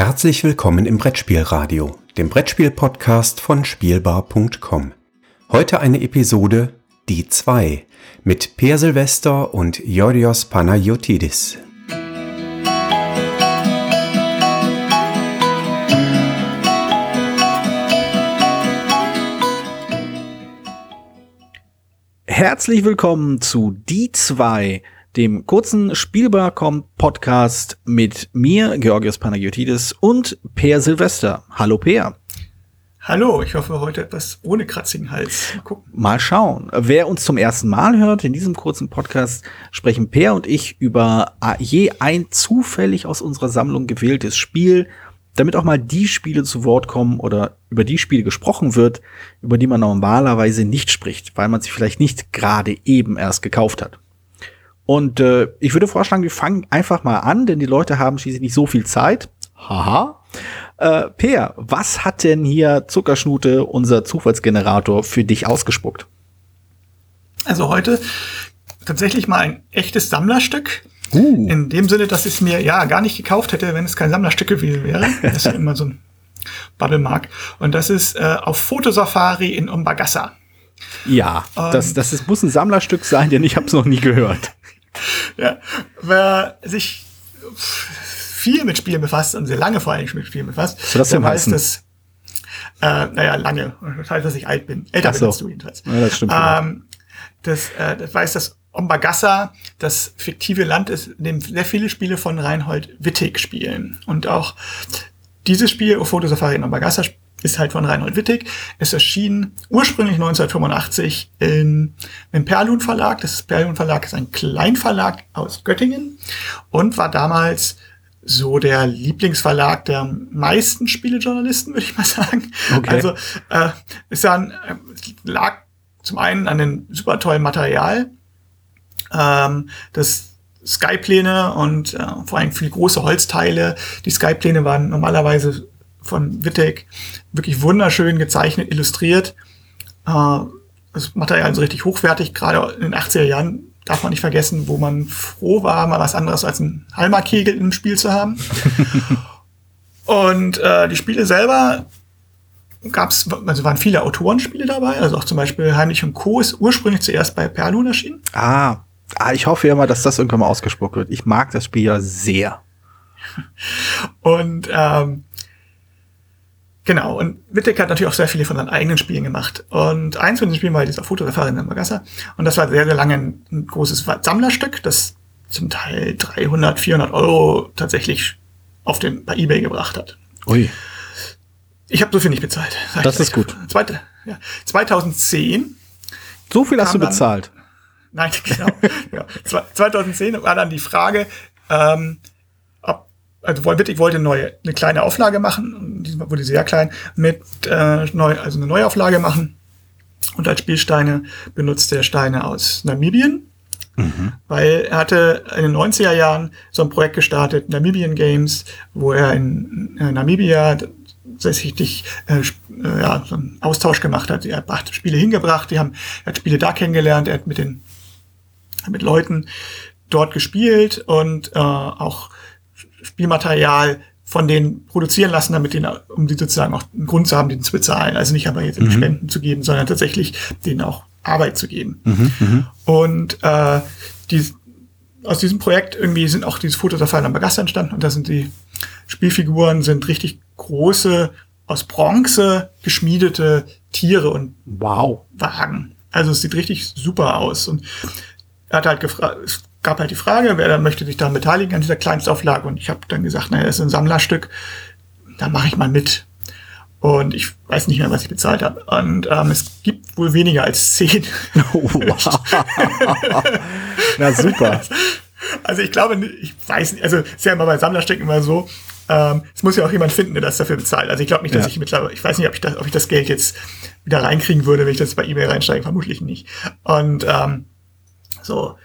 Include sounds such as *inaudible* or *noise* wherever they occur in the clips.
Herzlich willkommen im Brettspielradio, dem Brettspiel-Podcast von Spielbar.com. Heute eine Episode Die 2 mit Per Silvester und Yorios Panayotidis. Herzlich willkommen zu Die 2 dem kurzen Spielbar.com-Podcast mit mir, Georgios Panagiotides und Per Silvester. Hallo Per. Hallo, ich hoffe heute etwas ohne kratzigen Hals. Mal, gucken. Mal schauen. Wer uns zum ersten Mal hört, in diesem kurzen Podcast sprechen Per und ich über je ein zufällig aus unserer Sammlung gewähltes Spiel, damit auch mal die Spiele zu Wort kommen oder über die Spiele gesprochen wird, über die man normalerweise nicht spricht, weil man sie vielleicht nicht gerade eben erst gekauft hat. Und äh, ich würde vorschlagen, wir fangen einfach mal an, denn die Leute haben schließlich nicht so viel Zeit. Haha. Äh, Peer, was hat denn hier Zuckerschnute, unser Zufallsgenerator, für dich ausgespuckt? Also heute tatsächlich mal ein echtes Sammlerstück. Uh. In dem Sinne, dass ich es mir ja gar nicht gekauft hätte, wenn es kein Sammlerstück gewesen wäre. *laughs* Das ist ja immer so ein Bubble-Mark. Und das ist äh, auf Fotosafari in Umbagassa. Ja, ähm, das, das ist, muss ein Sammlerstück sein, denn ich habe es noch nie gehört. Ja, wer sich viel mit Spielen befasst und sehr lange vor allem mit Spielen befasst, so, das dann heißt das, äh, naja, lange, das heißt, dass ich alt bin. Älter so. bist du jedenfalls. Ja, das stimmt. Ähm, das, äh, das weiß, dass Ombagassa das fiktive Land ist, in dem sehr viele Spiele von Reinhold Wittig spielen. Und auch dieses Spiel, Fotosafari in Ombagassa, ist halt von Reinhold Wittig. Es erschien ursprünglich 1985 in, im Perlun Verlag. Das Perlun Verlag ist ein Kleinverlag aus Göttingen und war damals so der Lieblingsverlag der meisten Spielejournalisten, würde ich mal sagen. Okay. Also äh, es dann, äh, lag zum einen an dem super tollen Material, ähm, das Skypläne und äh, vor allem viele große Holzteile. Die Skypläne waren normalerweise von Wittek wirklich wunderschön gezeichnet, illustriert. Äh, das Material ist richtig hochwertig, gerade in den 80er Jahren darf man nicht vergessen, wo man froh war, mal was anderes als ein Halma-Kegel im Spiel zu haben. *laughs* Und äh, die Spiele selber gab es, also waren viele Autorenspiele dabei, also auch zum Beispiel Heimlich und Co. ist ursprünglich zuerst bei Perlun erschienen. Ah, ah, ich hoffe ja mal, dass das irgendwann mal ausgesprochen wird. Ich mag das Spiel ja sehr. Und ähm, Genau, und Wittek hat natürlich auch sehr viele von seinen eigenen Spielen gemacht. Und eins von den Spielen war dieser Fotosafari in Magassa. Und das war sehr, sehr lange ein, ein großes Sammlerstück, das zum Teil 300, 400 Euro tatsächlich auf den, bei Ebay gebracht hat. Ui. Ich habe so viel nicht bezahlt. Das ist gut. Zweite, ja, 2010. So viel hast du bezahlt? Dann, nein, *laughs* genau. ja, 2010 war dann die Frage, ähm, also Wittig wollte eine neue, eine kleine Auflage machen, diesmal wurde sehr klein, mit äh, neu, also eine Neuauflage machen. Und als Spielsteine benutzt er Steine aus Namibien, mhm. weil er hatte in den 90er Jahren so ein Projekt gestartet, Namibian Games, wo er in, in Namibia tatsächlich äh, äh, ja, so einen Austausch gemacht hat. Er hat Spiele hingebracht, die haben, er hat Spiele da kennengelernt, er hat mit den mit Leuten dort gespielt und äh, auch Spielmaterial von denen produzieren lassen, damit denen, um die sozusagen auch einen Grund zu haben, den zu bezahlen. Also nicht aber jetzt mhm. Spenden zu geben, sondern tatsächlich denen auch Arbeit zu geben. Mhm, mhm. und äh, die, aus diesem Projekt irgendwie sind auch diese Fotos auf Final Bagasta entstanden und da sind die Spielfiguren sind richtig große, aus Bronze geschmiedete Tiere und wow. Wagen. Also es sieht richtig super aus. Und er hat halt gefragt, gab halt die Frage, wer da möchte sich daran beteiligen an dieser Kleinstauflage. Und ich habe dann gesagt, naja, das ist ein Sammlerstück, da mache ich mal mit. Und ich weiß nicht mehr, was ich bezahlt habe. Und ähm, es gibt wohl weniger als zehn. *laughs* Oh, wow. *laughs* Na super. Also ich glaube, ich weiß nicht, also ist ja immer bei Sammlerstücken immer so, ähm, es muss ja auch jemand finden, der das dafür bezahlt. Also ich glaube nicht, dass ja. ich mittlerweile, ich weiß nicht, ob ich, das, ob ich das Geld jetzt wieder reinkriegen würde, wenn ich das bei eBay reinsteige, vermutlich nicht. Und ähm, so,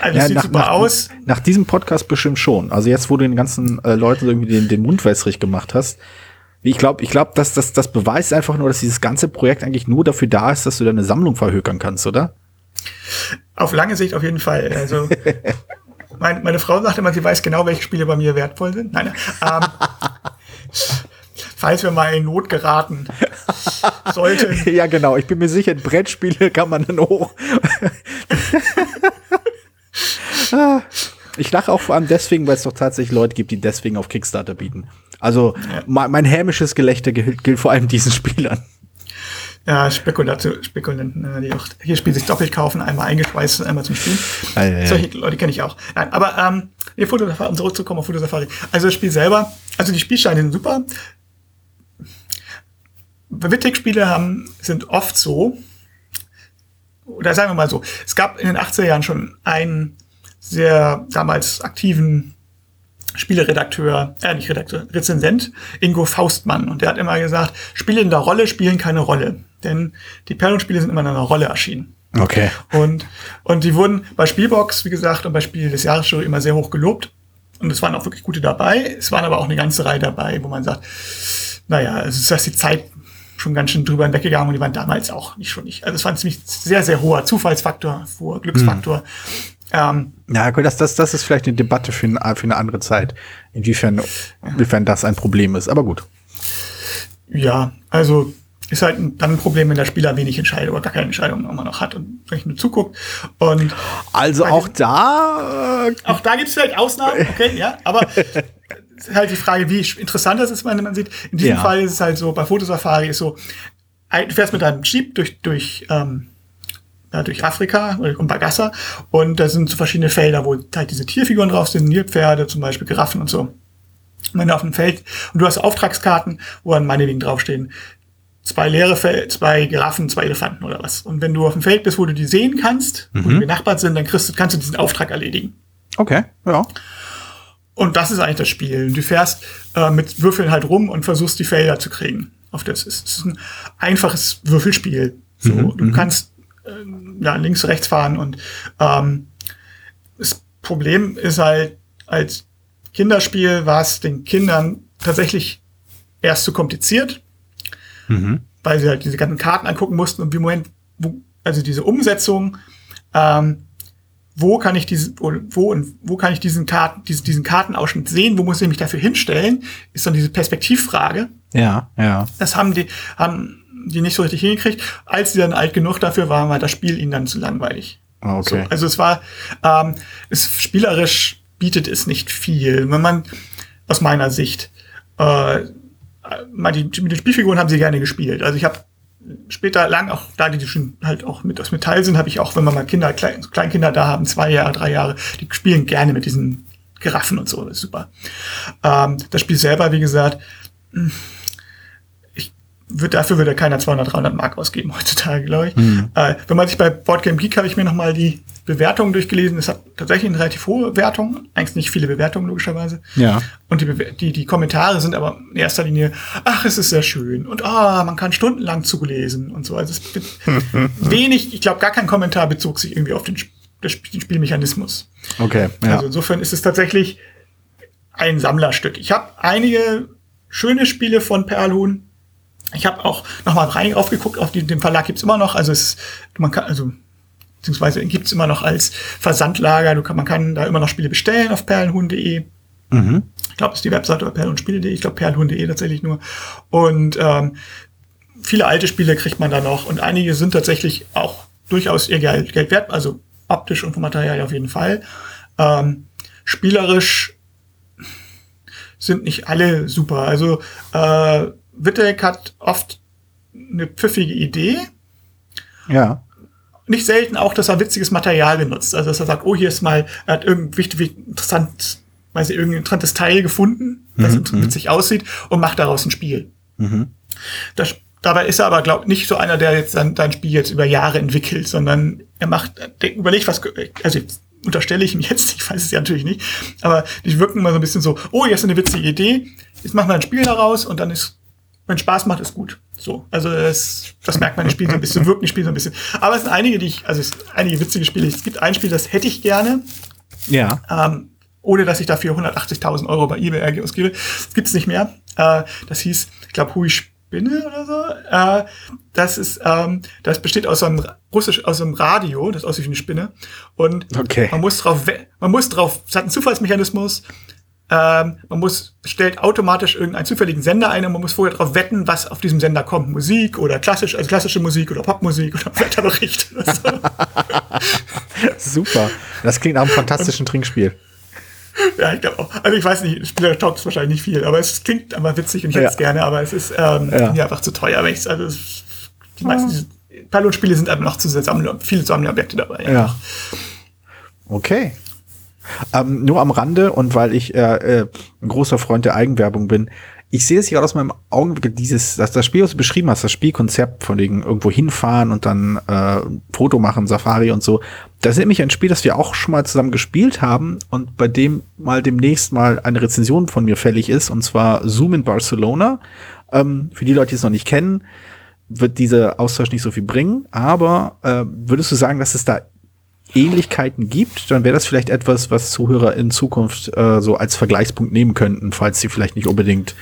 also ja, sieht nach, super nach, aus. Nach diesem Podcast bestimmt schon. Also jetzt, wo du den ganzen äh, Leuten irgendwie den, den Mund wässrig gemacht hast. Ich glaube, ich glaube, dass das, das beweist einfach nur, dass dieses ganze Projekt eigentlich nur dafür da ist, dass du deine Sammlung verhökern kannst, oder? Auf lange Sicht auf jeden Fall. Also *laughs* mein, meine Frau sagt immer, sie weiß genau, welche Spiele bei mir wertvoll sind. Nein, ähm, *laughs* Falls wir mal in Not geraten sollten. *laughs* Ja, genau. Ich bin mir sicher, Brettspiele kann man dann hoch. Ich lache auch vor allem deswegen, weil es doch tatsächlich Leute gibt, die deswegen auf Kickstarter bieten. Also Ja. mein, mein hämisches Gelächter gilt, gilt vor allem diesen Spielern. Ja, Spekulation, Spekulanten, äh, die auch hier Spiel sich doppelt kaufen, einmal eingeschweißt und einmal zum Spielen. Ja, ja, ja. Solche Leute kenne ich auch. Nein, aber ähm, nee, Fotosafari, um zurückzukommen auf Fotosafari. Also das Spiel selber, also die Spielsteine sind super. Wittig-Spiele haben, sind oft so, oder sagen wir mal so, es gab in den 80er Jahren schon einen sehr damals aktiven Spieleredakteur, äh, nicht Redakteur, Rezensent, Ingo Faustmann. Und der hat immer gesagt, Spiele in der Rolle spielen keine Rolle. Denn die Perlenspiele sind immer in einer Rolle erschienen. Okay. Und, und die wurden bei Spielbox, wie gesagt, und bei Spiel des Jahres schon immer sehr hoch gelobt. Und es waren auch wirklich gute dabei. Es waren aber auch eine ganze Reihe dabei, wo man sagt, naja, es ist, dass die Zeit schon ganz schön drüber hinweggegangen und die waren damals auch nicht schon nicht. Also es war ein ziemlich sehr, sehr hoher Zufallsfaktor, hoher Glücksfaktor. Ähm, Ja, gut, das, das, das ist vielleicht eine Debatte für, ein, für eine andere Zeit. Inwiefern, inwiefern das ein Problem ist. Aber gut. ja, also ist halt dann ein Problem, wenn der Spieler wenig Entscheidung oder gar keine Entscheidung immer noch hat und vielleicht nur zuguckt. Und Also auch da. Äh, Auch da gibt es vielleicht Ausnahmen, *laughs* okay, ja, aber es ist halt die Frage, wie interessant das ist, wenn man sieht. In diesem Ja. Fall ist es halt so, bei Fotosafari ist so, du fährst mit deinem Jeep durch, durch, ähm, ja, durch Afrika und Bagassa und da sind so verschiedene Felder, wo halt diese Tierfiguren drauf sind, Nilpferde, zum Beispiel Giraffen und so. Und wenn du auf dem Feld und du hast Auftragskarten, wo dann meinetwegen draufstehen, zwei leere Fel zwei Giraffen, zwei Elefanten oder was. Und wenn du auf dem Feld bist, wo du die sehen kannst, wo die benachbart sind, dann kriegst kannst du diesen Auftrag erledigen. okay, ja. Und das ist eigentlich das Spiel. Du fährst äh, mit Würfeln halt rum und versuchst die Felder zu kriegen. Auf das ist, es ist ein einfaches Würfelspiel. So, du kannst ähm, ja, links, rechts fahren und ähm, das Problem ist halt, als Kinderspiel war es den Kindern tatsächlich erst zu kompliziert, weil sie halt diese ganzen Karten angucken mussten und wie Moment, wo, also diese Umsetzung, ähm, wo kann ich diesen, wo, wo und wo kann ich diesen Karten, diesen, diesen Kartenausschnitt sehen, wo muss ich mich dafür hinstellen, ist dann diese Perspektivfrage. Ja, ja. Das haben die, haben die nicht so richtig hingekriegt. Als die dann alt genug dafür waren, war das Spiel ihnen dann zu langweilig. Okay. So, also es war, ähm, es spielerisch bietet es nicht viel. Wenn man, aus meiner Sicht, äh, mal die, mit den Spielfiguren haben sie gerne gespielt. Also ich habe später lang auch, da die schon halt auch mit aus Metall sind, habe ich auch, wenn wir mal Kinder, Klein, Kleinkinder da haben, zwei Jahre, drei Jahre, die spielen gerne mit diesen Giraffen und so, das ist super. Ähm, das Spiel selber, wie gesagt, ich wird, dafür würde keiner 200, 300 Mark ausgeben heutzutage, glaube ich. Äh, wenn man sich bei Boardgame Geek habe ich mir noch mal die Bewertungen durchgelesen. Es hat tatsächlich eine relativ hohe Wertung, eigentlich nicht viele Bewertungen logischerweise. Ja. Und die, Bewer- die, die Kommentare sind aber in erster Linie, ach, es ist sehr schön und ah, man kann stundenlang zulesen und so. Also es wird *laughs* wenig, ich glaube, gar kein Kommentar bezog sich irgendwie auf den, Sp- den Spielmechanismus. Okay, ja. Also insofern ist es tatsächlich ein Sammlerstück. Ich habe einige schöne Spiele von Perlhuhn. Ich habe auch noch mal rein aufgeguckt, auf die, den Verlag gibt's immer noch. Also es, man kann, also beziehungsweise gibt's immer noch als Versandlager. Du kann, man kann da immer noch Spiele bestellen auf perlhuhn.de. Ich glaube, es ist die Webseite oder perlhuhnspiele.de. Ich glaube, perlhuhn.de tatsächlich nur. Und ähm, viele alte Spiele kriegt man da noch. Und einige sind tatsächlich auch durchaus ihr Geld, Geld wert. Also optisch und vom Material auf jeden Fall. Ähm, spielerisch sind nicht alle super. Also äh, Wittek hat oft eine pfiffige Idee. Ja. Nicht selten auch, dass er witziges Material benutzt. Also dass er sagt, oh, hier ist mal, er hat irgendwie interessant, weiß ich, irgendein interessantes Teil gefunden, das witzig aussieht und macht daraus ein Spiel. Das, dabei ist er aber, glaub nicht so einer, der jetzt sein, sein Spiel jetzt über Jahre entwickelt, sondern er macht, der überlegt, was, also unterstelle ich ihm *laughs* jetzt, ich weiß es ja natürlich nicht, aber die wirken immer so ein bisschen so, oh, jetzt ist eine witzige Idee, jetzt machen wir ein Spiel daraus und dann ist, wenn Spaß macht, ist gut. So, also das, das merkt man im Spiel so ein bisschen, wirkt im Spiel so ein bisschen. Aber es sind einige, die ich, also es sind einige witzige Spiele. Es gibt ein Spiel, das hätte ich gerne, Ja. ähm, ohne dass ich dafür 180.000 Euro bei eBay ausgebe. Das gibt's nicht mehr. Äh, das hieß, ich glaube, Hui Spinne oder so. Äh, das ist, ähm, das besteht aus so einem russisch, aus so einem Radio, das aussieht wie eine Spinne. Und Okay. man muss drauf, man muss drauf, es hat einen Zufallsmechanismus. Ähm, man muss, stellt automatisch irgendeinen zufälligen Sender ein und man muss vorher darauf wetten, was auf diesem Sender kommt. Musik oder klassisch, also klassische Musik oder Popmusik oder *laughs* Wetterbericht. Oder so. *laughs* Super. Das klingt nach einem fantastischen Trinkspiel. *laughs* Ja, ich glaube auch. Also ich weiß nicht, Spieler taugt es wahrscheinlich nicht viel, aber es klingt einfach witzig und ich hätte es gerne, aber es ist ähm, Ja. mir einfach zu teuer. Wenn also es- die meisten diese Pilotspiele sind einfach noch zu Sammler, viele Sammlerobjekte dabei. Ja. Okay. Ähm, nur am Rande und weil ich äh, äh, ein großer Freund der Eigenwerbung bin, ich sehe es gerade aus meinem Augenblick, dieses, das, das Spiel, was du beschrieben hast, das Spielkonzept von wegen irgendwo hinfahren und dann äh, Foto machen, Safari und so, das ist nämlich ein Spiel, das wir auch schon mal zusammen gespielt haben und bei dem mal demnächst mal eine Rezension von mir fällig ist, und zwar Zoom in Barcelona. Ähm, für die Leute, die es noch nicht kennen, wird dieser Austausch nicht so viel bringen, aber äh, würdest du sagen, dass es da Ähnlichkeiten gibt, dann wäre das vielleicht etwas, was Zuhörer in Zukunft äh, so als Vergleichspunkt nehmen könnten, falls sie vielleicht nicht unbedingt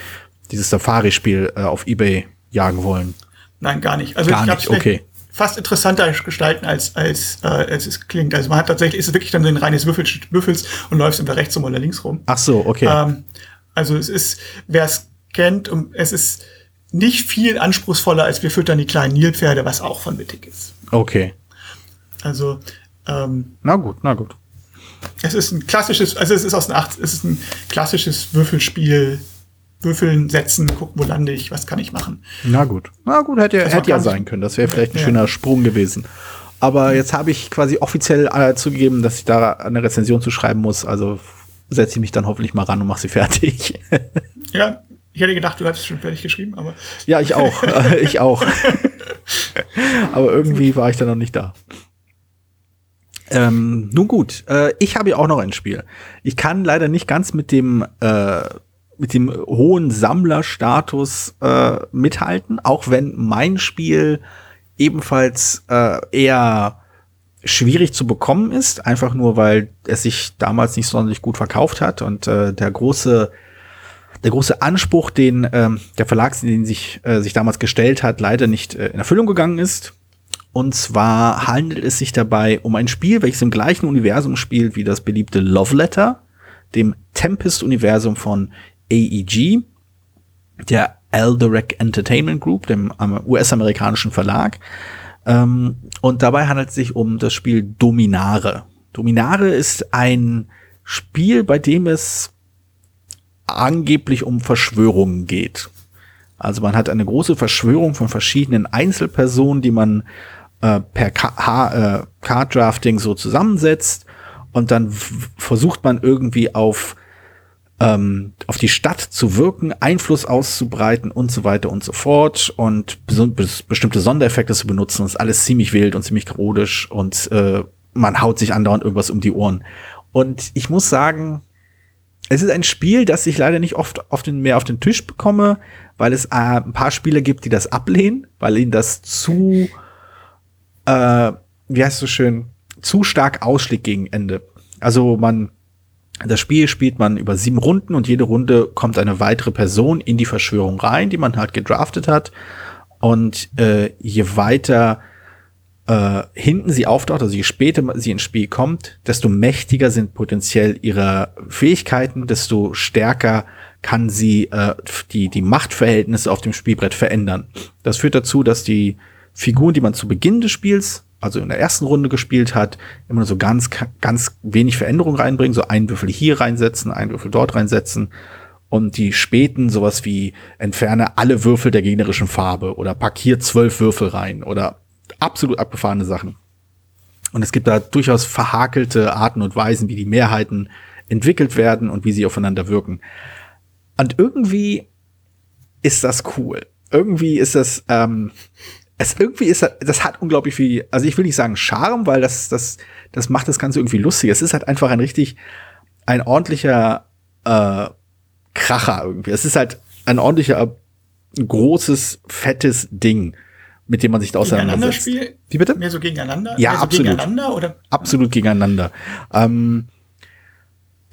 dieses Safari-Spiel äh, auf Ebay jagen wollen. Nein, gar nicht. Also Gar ich nicht, okay. fast interessanter gestalten als als äh, als es klingt. Also man hat tatsächlich ist es wirklich dann so ein reines Würfel, Würfels und läufst entweder rechts rum oder links rum. Ach so, okay. Ähm, also es ist, wer es kennt, um, es ist nicht viel anspruchsvoller als wir füttern die kleinen Nilpferde, was auch von Wittig ist. okay. Also ähm, Na gut, na gut. es ist ein klassisches, also es ist aus den 80, es ist ein klassisches Würfelspiel. Würfeln, setzen, gucken, wo lande ich, was kann ich machen. Na gut. Na gut, hätte, Das hätte ja sein können. Das wäre vielleicht ein Ja. schöner Sprung gewesen. Aber jetzt habe ich quasi offiziell äh, zugegeben, dass ich da eine Rezension zu schreiben muss. Also setze ich mich dann hoffentlich mal ran und mache sie *laughs* fertig. Ja, ich hätte gedacht, du hattest es schon fertig geschrieben, aber Ja, ich auch. *laughs* *laughs* Ich auch. Aber irgendwie war ich da noch nicht da. Ähm, nun gut, äh, ich habe ja auch noch ein Spiel. Ich kann leider nicht ganz mit dem äh, mit dem hohen Sammlerstatus äh, mithalten, auch wenn mein Spiel ebenfalls äh, eher schwierig zu bekommen ist, einfach nur weil es sich damals nicht sonderlich gut verkauft hat und äh, der große der große Anspruch, den ähm, der Verlag, den sich, äh, sich damals gestellt hat, leider nicht äh, in Erfüllung gegangen ist. Und zwar handelt es sich dabei um ein Spiel, welches im gleichen Universum spielt wie das beliebte Love Letter, dem Tempest-Universum von AEG, der Elderac Entertainment Group, dem US-amerikanischen Verlag. Ähm, und dabei handelt es sich um das Spiel Dominare. Dominare ist ein Spiel, bei dem es angeblich um Verschwörungen geht. Also man hat eine große Verschwörung von verschiedenen Einzelpersonen, die man äh, per äh, Card-Drafting so zusammensetzt und dann versucht man irgendwie auf ähm, auf die Stadt zu wirken, Einfluss auszubreiten und so weiter und so fort und bestimmte Sondereffekte zu benutzen. Das ist alles ziemlich wild und ziemlich chaotisch und äh, man haut sich andauernd irgendwas um die Ohren. Und ich muss sagen, es ist ein Spiel, das ich leider nicht oft auf den, mehr auf den Tisch bekomme, weil es äh, ein paar Spieler gibt, die das ablehnen, weil ihnen das zu, äh, wie heißt es so schön, zu stark ausschlägt gegen Ende. Also man, das Spiel spielt man über sieben Runden und jede Runde kommt eine weitere Person in die Verschwörung rein, die man halt gedraftet hat. Und äh, je weiter äh, hinten sie auftaucht, also je später sie ins Spiel kommt, desto mächtiger sind potenziell ihre Fähigkeiten, desto stärker kann sie äh, die, die Machtverhältnisse auf dem Spielbrett verändern. Das führt dazu, dass die Figuren, die man zu Beginn des Spiels, also in der ersten Runde gespielt hat, immer so ganz, ganz wenig Veränderung reinbringen, so einen Würfel hier reinsetzen, einen Würfel dort reinsetzen und die späten sowas wie entferne alle Würfel der gegnerischen Farbe oder pack hier zwölf Würfel rein oder absolut abgefahrene Sachen. Und es gibt da durchaus verhakelte Arten und Weisen, wie die Mehrheiten entwickelt werden und wie sie aufeinander wirken. Und irgendwie ist das cool. Irgendwie ist das, ähm, es irgendwie ist das, hat unglaublich viel, also ich will nicht sagen Charme, weil das, das, das macht das Ganze irgendwie lustig. Es ist halt einfach ein richtig, ein ordentlicher äh, Kracher irgendwie. Es ist halt ein ordentlicher, großes, fettes Ding, mit dem man sich da auseinandersetzt. Wie bitte? Mehr so gegeneinander? Ja, Mehr so absolut. Gegeneinander oder? absolut gegeneinander. Ähm,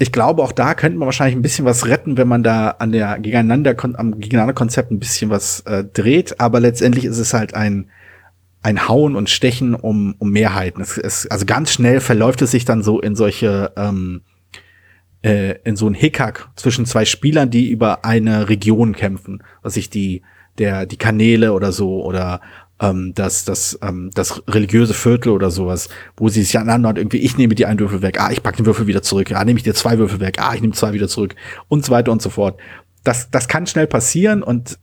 ich glaube, auch da könnte man wahrscheinlich ein bisschen was retten, wenn man da an der gegeneinander am gegeneinander Konzept ein bisschen was äh, dreht. Aber letztendlich ist es halt ein ein Hauen und Stechen um, um Mehrheiten. Es, es, also ganz schnell verläuft es sich dann so in solche ähm, äh, in so ein Hickhack zwischen zwei Spielern, die über eine Region kämpfen, was ich die der die Kanäle oder so oder ähm, das das ähm, das religiöse Viertel oder sowas, wo sie sich aneinander irgendwie ich nehme dir einen Würfel weg, ah ich pack den Würfel wieder zurück, ah nehme ich dir zwei Würfel weg, ah ich nehme zwei wieder zurück und so weiter und so fort. Das das kann schnell passieren und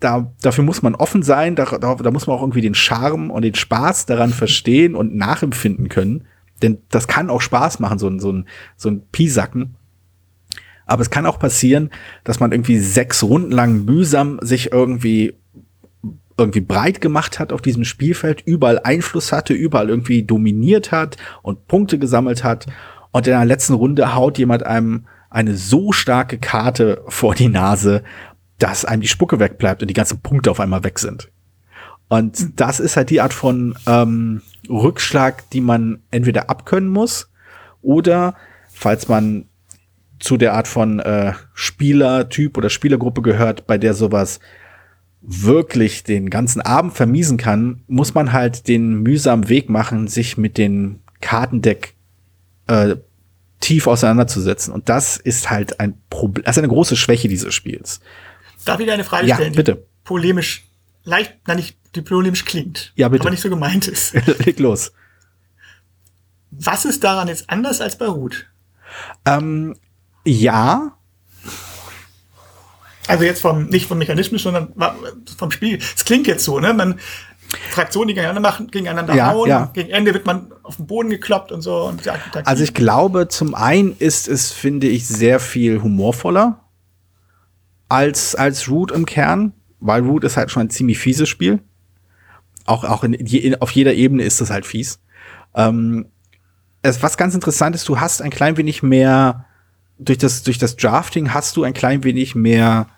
da, dafür muss man offen sein, da, da, da muss man auch irgendwie den Charme und den Spaß daran verstehen und nachempfinden können. Denn das kann auch Spaß machen, so ein, so ein, so ein Piesacken. Aber es kann auch passieren, dass man irgendwie sechs Runden lang mühsam sich irgendwie irgendwie breit gemacht hat auf diesem Spielfeld, überall Einfluss hatte, überall irgendwie dominiert hat und Punkte gesammelt hat. Und in der letzten Runde haut jemand einem eine so starke Karte vor die Nase, dass einem die Spucke wegbleibt und die ganzen Punkte auf einmal weg sind. Und das ist halt die Art von ähm, Rückschlag, die man entweder abkönnen muss oder falls man zu der Art von äh, Spielertyp oder Spielergruppe gehört, bei der sowas wirklich den ganzen Abend vermiesen kann, muss man halt den mühsamen Weg machen, sich mit den Kartendeck äh, tief auseinanderzusetzen. Und das ist halt ein Problem, das ist eine große Schwäche dieses Spiels. Darf ich dir eine Frage ja, stellen, bitte. die polemisch, leicht, nein, nicht, die polemisch klingt. Ja, bitte. Aber nicht so gemeint ist. *laughs* Leg los. Was ist daran jetzt anders als bei Root? Ähm, ja. Also jetzt vom, nicht vom Mechanismus, sondern vom Spiel. Es klingt jetzt so, ne? Man, Fraktionen, die gegeneinander machen, gegeneinander Ja, hauen. ja. Gegen Ende wird man auf den Boden gekloppt und so. Und Also ich glaube, zum einen ist es, finde ich, sehr viel humorvoller als, als Root im Kern, weil Root ist halt schon ein ziemlich fieses Spiel. Auch, auch in, je, auf jeder Ebene ist es halt fies. Ähm, es, was ganz interessant ist, du hast ein klein wenig mehr, durch das, durch das Drafting hast du ein klein wenig mehr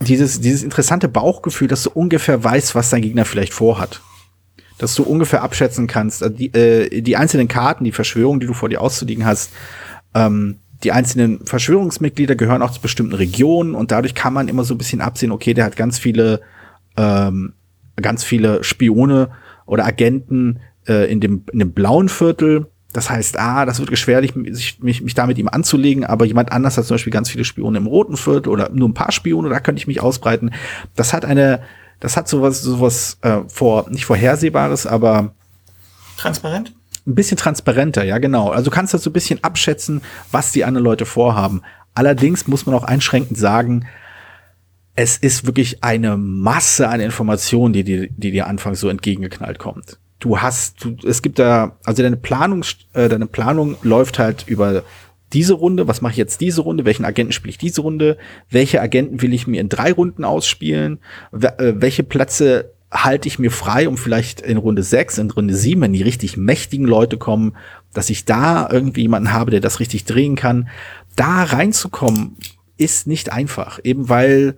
dieses, dieses interessante Bauchgefühl, dass du ungefähr weißt, was dein Gegner vielleicht vorhat. Dass du ungefähr abschätzen kannst, äh, die, äh, die einzelnen Karten, die Verschwörung, die du vor dir auszuliegen hast, ähm, die einzelnen Verschwörungsmitglieder gehören auch zu bestimmten Regionen und dadurch kann man immer so ein bisschen absehen, okay, der hat ganz viele, ähm, ganz viele Spione oder Agenten äh, in, dem, in dem blauen Viertel. Das heißt, ah, das wird geschwerlich, sich, mich, mich da mit ihm anzulegen, aber jemand anders hat zum Beispiel ganz viele Spione im roten Viertel oder nur ein paar Spione, da könnte ich mich ausbreiten. Das hat eine, das hat sowas, sowas äh, vor, nicht vorhersehbares, aber Transparent? ein bisschen transparenter, ja genau. Also du kannst das so ein bisschen abschätzen, was die anderen Leute vorhaben. Allerdings muss man auch einschränkend sagen, es ist wirklich eine Masse an Informationen, die dir, die dir anfangs so entgegengeknallt kommt. Du hast, du, es gibt da, also deine Planung, äh, deine Planung läuft halt über diese Runde, was mache ich jetzt diese Runde, welchen Agenten spiele ich diese Runde, welche Agenten will ich mir in drei Runden ausspielen, äh, welche Plätze halte ich mir frei, um vielleicht in Runde 6, in Runde 7, wenn die richtig mächtigen Leute kommen, dass ich da irgendwie jemanden habe, der das richtig drehen kann. Da reinzukommen, ist nicht einfach, eben weil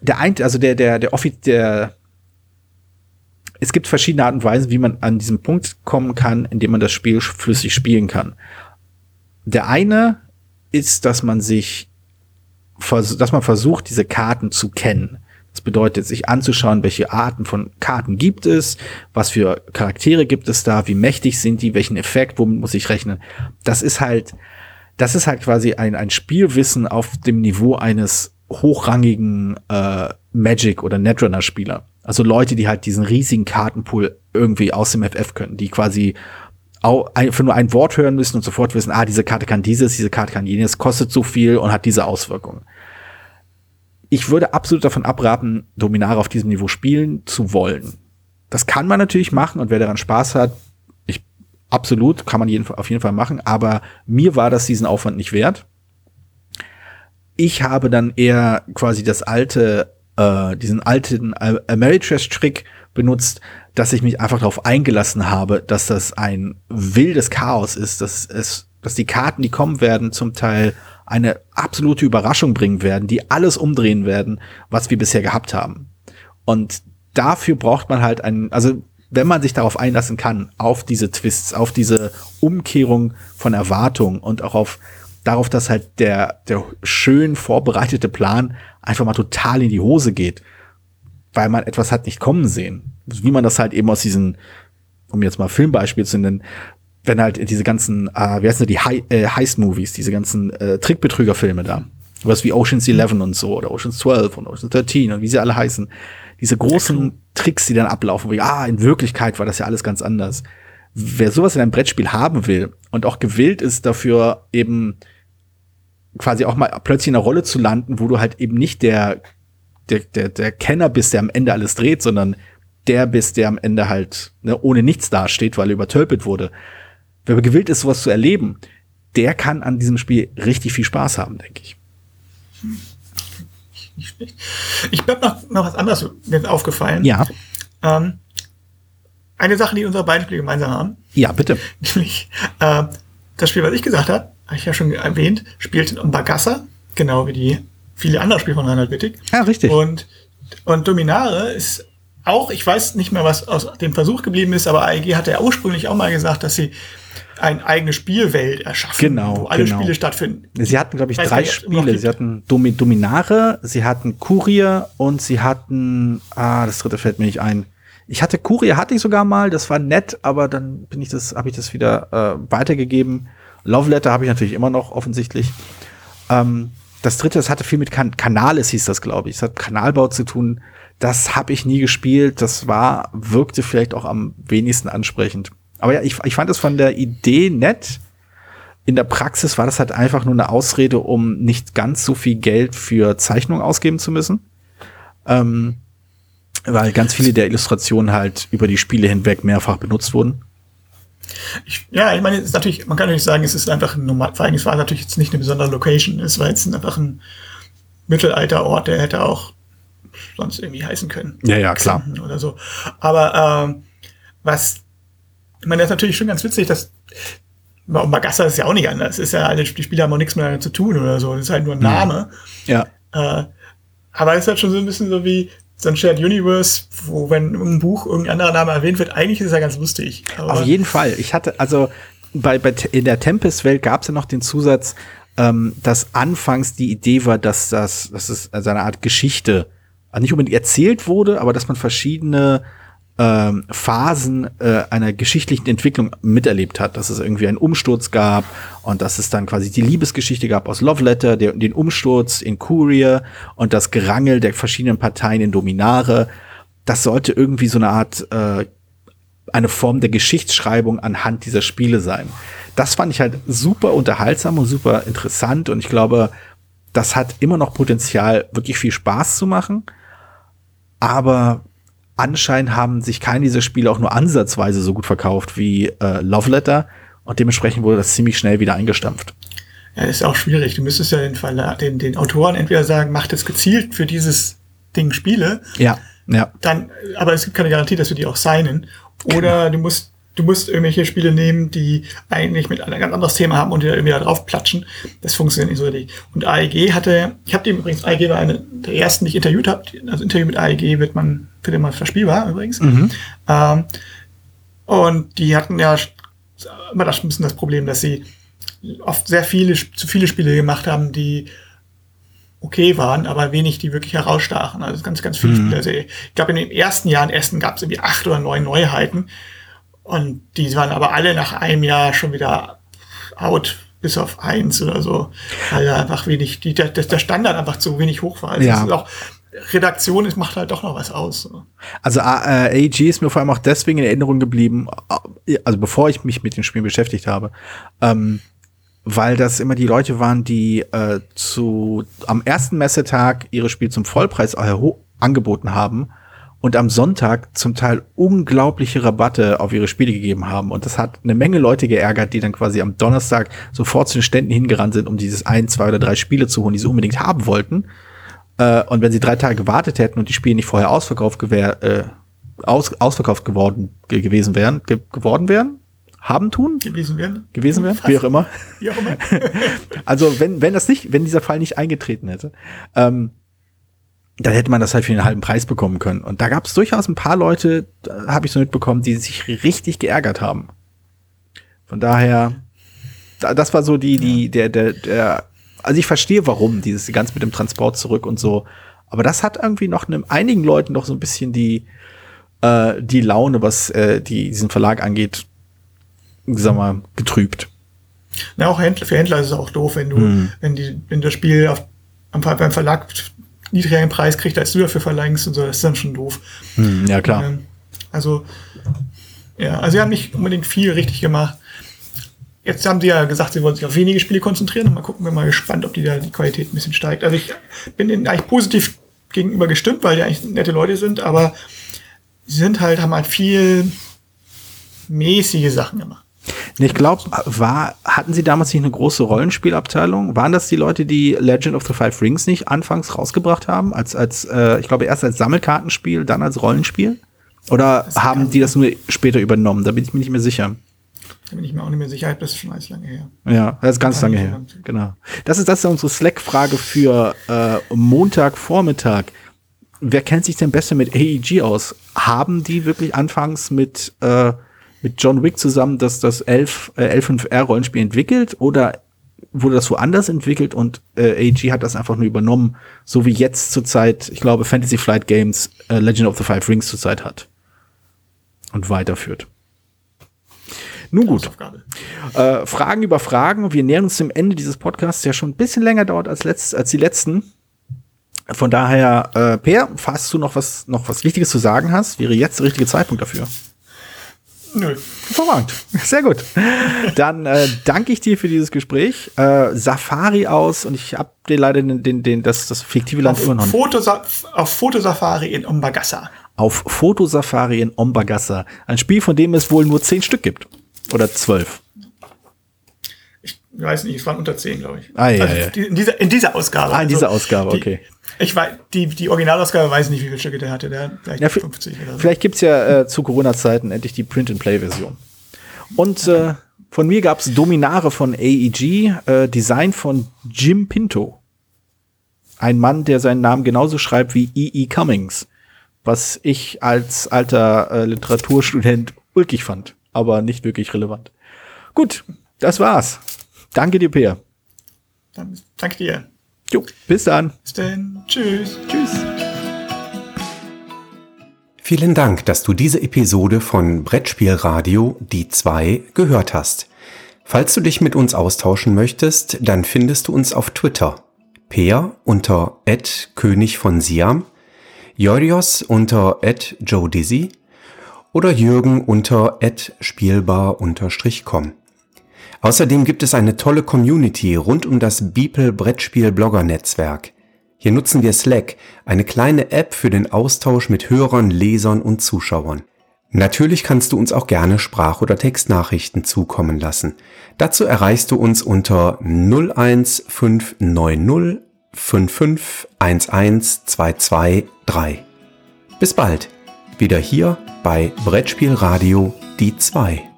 der ein, also der, der, der, Offi der, es gibt verschiedene Arten und Weisen, wie man an diesen Punkt kommen kann, in dem man das Spiel flüssig spielen kann. Der eine ist, dass man sich, dass man versucht, diese Karten zu kennen. Das bedeutet, sich anzuschauen, welche Arten von Karten gibt es, was für Charaktere gibt es da, wie mächtig sind die, welchen Effekt, womit muss ich rechnen. Das ist halt, das ist halt quasi ein, ein Spielwissen auf dem Niveau eines hochrangigen äh, Magic- oder Netrunner-Spieler. Also Leute, die halt diesen riesigen Kartenpool irgendwie aus dem FF können, die quasi au- einfach nur ein Wort hören müssen und sofort wissen, ah, diese Karte kann dieses, diese Karte kann jenes, kostet so viel und hat diese Auswirkungen. Ich würde absolut davon abraten, Dominare auf diesem Niveau spielen zu wollen. Das kann man natürlich machen und wer daran Spaß hat, ich absolut, kann man jeden, auf jeden Fall machen, aber mir war das diesen Aufwand nicht wert. Ich habe dann eher quasi das alte, äh, diesen alten Am- Ameritrash-Trick benutzt, dass ich mich einfach darauf eingelassen habe, dass das ein wildes Chaos ist, dass es, dass die Karten, die kommen werden, zum Teil eine absolute Überraschung bringen werden, die alles umdrehen werden, was wir bisher gehabt haben. Und dafür braucht man halt einen, also wenn man sich darauf einlassen kann, auf diese Twists, auf diese Umkehrung von Erwartungen und auch auf darauf, dass halt der, der schön vorbereitete Plan einfach mal total in die Hose geht, weil man etwas hat nicht kommen sehen. Wie man das halt eben aus diesen, um jetzt mal Filmbeispiel zu nennen, wenn halt diese ganzen, äh, wie heißen die, Hei äh, Heist-Movies, diese ganzen äh, Trickbetrügerfilme da, was wie Ocean's 11 und so oder Ocean's 12 und Ocean's 13 und wie sie alle heißen, diese großen Tricks, die dann ablaufen, wie, ah, in Wirklichkeit war das ja alles ganz anders. Wer sowas in einem Brettspiel haben will und auch gewillt ist dafür eben quasi auch mal plötzlich in einer Rolle zu landen, wo du halt eben nicht der, der, der, der Kenner bist, der am Ende alles dreht, sondern der bist, der am Ende halt ne, ohne nichts dasteht, weil er übertölpelt wurde. Wer gewillt ist, sowas zu erleben, der kann an diesem Spiel richtig viel Spaß haben, denke ich. Ich habe noch, noch was anderes aufgefallen. Ja. Ähm, eine Sache, die unsere beiden Spiele gemeinsam haben. Ja, bitte. Nämlich äh, das Spiel, was ich gesagt habe, habe ich ja schon erwähnt, spielt in Bagassa, genau wie die viele andere Spiele von Reinhard Wittig. Ja, richtig. Und, und Dominare ist auch, ich weiß nicht mehr, was aus dem Versuch geblieben ist, aber AEG hatte ja ursprünglich auch mal gesagt, dass sie eine eigene Spielwelt erschaffen, genau, wo alle genau. Spiele stattfinden. Sie hatten, glaube ich, drei nicht, Spiele. Sie hatten Domi Dominare, sie hatten Kurier und sie hatten, ah, das dritte fällt mir nicht ein. Ich hatte Kurier, hatte ich sogar mal, das war nett, aber dann bin ich das, habe ich das wieder äh, weitergegeben. Love Letter habe ich natürlich immer noch offensichtlich. Ähm, das dritte, das hatte viel mit kan Kanales, hieß das, glaube ich. Es hat Kanalbau zu tun. Das habe ich nie gespielt. Das war, wirkte vielleicht auch am wenigsten ansprechend. Aber ja, ich, ich fand es von der Idee nett. In der Praxis war das halt einfach nur eine Ausrede, um nicht ganz so viel Geld für Zeichnung ausgeben zu müssen. Ähm, weil ganz viele der Illustrationen halt über die Spiele hinweg mehrfach benutzt wurden. Ich, ja, ich meine, es ist natürlich, man kann natürlich sagen, es ist einfach ein normal, vor allem, es war natürlich jetzt nicht eine besondere Location, es war jetzt einfach ein Mittelalterort, der hätte auch sonst irgendwie heißen können. Ja, ja, klar. Oder so. Aber ähm, was, ich meine, das ist natürlich schon ganz witzig, dass und Magassa ist ja auch nicht anders. Ist ja, alle, die Spieler haben auch nichts mehr zu tun oder so. Das ist halt nur ein Name. Ja. Äh, aber es ist halt schon so ein bisschen so wie so ein Shared Universe, wo wenn im Buch irgendein anderer Name erwähnt wird, eigentlich ist es ja ganz lustig. Auf jeden Fall. Ich hatte, also bei, bei in der Tempest-Welt gab es ja noch den Zusatz, ähm, dass anfangs die Idee war, dass das, dass es also eine Art Geschichte nicht unbedingt erzählt wurde, aber dass man verschiedene ähm, Phasen äh, einer geschichtlichen Entwicklung miterlebt hat, dass es irgendwie einen Umsturz gab und dass es dann quasi die Liebesgeschichte gab aus Love Letter, der, den Umsturz in Courier und das Gerangel der verschiedenen Parteien in Dominare. Das sollte irgendwie so eine Art äh, eine Form der Geschichtsschreibung anhand dieser Spiele sein. Das fand ich halt super unterhaltsam und super interessant und ich glaube, das hat immer noch Potenzial, wirklich viel Spaß zu machen. Aber anscheinend haben sich keine dieser Spiele auch nur ansatzweise so gut verkauft wie äh, Love Letter und dementsprechend wurde das ziemlich schnell wieder eingestampft. Ja, ist auch schwierig. Du müsstest ja den, Verla den, den Autoren entweder sagen, macht es gezielt für dieses Ding Spiele, Ja, ja. dann, aber es gibt keine Garantie, dass wir die auch signen. Genau. Oder du musst, du musst irgendwelche Spiele nehmen, die eigentlich mit einem ganz anderes Thema haben und die da irgendwie da drauf platschen. Das funktioniert nicht so richtig. Und AEG hatte, ich habe die übrigens, AEG war eine der ersten, die ich interviewt habe. Also Interview mit AEG wird man, findet man verspielbar übrigens. Mhm. Ähm, und die hatten ja immer das ein bisschen das Problem, dass sie oft sehr viele, zu viele Spiele gemacht haben, die okay waren, aber wenig, die wirklich herausstachen. Also ganz, ganz viele Spiele. Also ich glaube, in den ersten Jahren Essen gab es irgendwie acht oder neun Neuheiten. Und die waren aber alle nach einem Jahr schon wieder out, bis auf eins oder so. Weil da einfach wenig, die, der, der Standard einfach zu wenig hoch war. Also Ja. auch, Redaktion, es macht halt doch noch was aus. So. Also äh, AG ist mir vor allem auch deswegen in Erinnerung geblieben, äh, also bevor ich mich mit den Spielen beschäftigt habe, ähm, weil das immer die Leute waren, die äh, zu am ersten Messetag ihre Spiel zum Vollpreis angeboten haben und am Sonntag zum Teil unglaubliche Rabatte auf ihre Spiele gegeben haben. Und das hat eine Menge Leute geärgert, die dann quasi am Donnerstag sofort zu den Ständen hingerannt sind, um dieses ein, zwei oder drei Spiele zu holen, die sie unbedingt haben wollten. Äh, und wenn sie drei Tage gewartet hätten und die Spiele nicht vorher ausverkauft, gewär, äh, aus, ausverkauft geworden ge gewesen wären, ge geworden wären, haben tun, gewesen wären. gewesen wären, wie auch immer. Wie auch immer. *laughs* Also wenn, wenn das nicht, wenn dieser Fall nicht eingetreten hätte, ähm, dann hätte man das halt für den halben Preis bekommen können. Und da gab es durchaus ein paar Leute, habe ich so mitbekommen, die sich richtig geärgert haben. Von daher, da- das war so die, die, der, der, der, also ich verstehe, warum, dieses ganz mit dem Transport zurück und so. Aber das hat irgendwie noch einem, einigen Leuten noch so ein bisschen die, äh, die Laune, was äh, die, diesen Verlag angeht, sag mal, getrübt. Na, auch Händler, für Händler ist es auch doof, wenn du, hm. wenn die, wenn das Spiel auf, beim Verlag niedrigeren Preis kriegt, als du dafür verlangst und so, das ist dann schon doof. Hm, ja, klar. Ähm, also, ja, also sie haben nicht unbedingt viel richtig gemacht. Jetzt haben sie ja gesagt, sie wollen sich auf wenige Spiele konzentrieren. Mal gucken, wir mal gespannt, ob die da die Qualität ein bisschen steigt. Also ich bin ihnen eigentlich positiv gegenüber gestimmt, weil die eigentlich nette Leute sind, aber sie sind halt, haben halt viel mäßige Sachen gemacht. Ich glaube, war, hatten sie damals nicht eine große Rollenspielabteilung? Waren das die Leute, die Legend of the Five Rings nicht anfangs rausgebracht haben? Als, als, äh, ich glaube, erst als Sammelkartenspiel, dann als Rollenspiel? Oder haben die das nur später übernommen? Da bin ich mir nicht mehr sicher. Da bin ich mir auch nicht mehr sicher, das ist schon alles lange her. Ja, das ist ganz lange her. Genau. Das ist, das ist unsere Slack-Frage für äh, Montagvormittag. Wer kennt sich denn besser mit AEG aus? Haben die wirklich anfangs mit, äh, mit John Wick zusammen das, das 11, äh, L5R-Rollenspiel entwickelt oder wurde das woanders entwickelt und äh, AEG hat das einfach nur übernommen, so wie jetzt zurzeit, ich glaube, Fantasy Flight Games äh, Legend of the Five Rings zurzeit hat und weiterführt. Nun gut. Äh, Fragen über Fragen. Wir nähern uns dem Ende dieses Podcasts, der schon ein bisschen länger dauert als, letzt, als die letzten. Von daher, äh, Per, falls du noch was, noch was Wichtiges zu sagen hast, wäre jetzt der richtige Zeitpunkt dafür. Nö. Hervorragend. Sehr gut. Dann äh, danke ich dir für dieses Gespräch. Äh, Safari aus und ich habe dir leider den, den, den, das, das fiktive Land auf übernommen. Fotosa auf Fotosafari in Ombagassa. Auf Fotosafari in Ombagassa. Ein Spiel, von dem es wohl nur zehn Stück gibt. Oder zwölf? Ich weiß nicht, es waren unter zehn, glaube ich. Ah, ja, also ja. In, dieser, in dieser Ausgabe. Ah, in dieser also Ausgabe, okay. Die, ich weiß, die, die Originalausgabe weiß nicht, wie viele Stücke der hatte. Der vielleicht ja, 50 oder so. Vielleicht gibt's ja äh, zu Corona-Zeiten endlich die Print-and-Play-Version. Und äh, von mir gab's Dominare von AEG, äh, Design von Jim Pinto. Ein Mann, der seinen Namen genauso schreibt wie E.E. E. Cummings. Was ich als alter äh, Literaturstudent ulkig fand aber nicht wirklich relevant. Gut, das war's. Danke dir, Peer. Dann, danke dir. Jo, bis dann. Bis dann. Tschüss. Tschüss. Vielen Dank, dass du diese Episode von Brettspielradio Die 2 gehört hast. Falls du dich mit uns austauschen möchtest, dann findest du uns auf Twitter. Peer unter König von Siam, Jorios unter Joe Dizzy oder Jürgen unter spielbar-com. Außerdem gibt es eine tolle Community rund um das Beeple Brettspiel Blogger Netzwerk. Hier nutzen wir Slack, eine kleine App für den Austausch mit Hörern, Lesern und Zuschauern. Natürlich kannst du uns auch gerne Sprach- oder Textnachrichten zukommen lassen. Dazu erreichst du uns unter 01590 5511223. Bis bald! Wieder hier bei Brettspielradio die 2.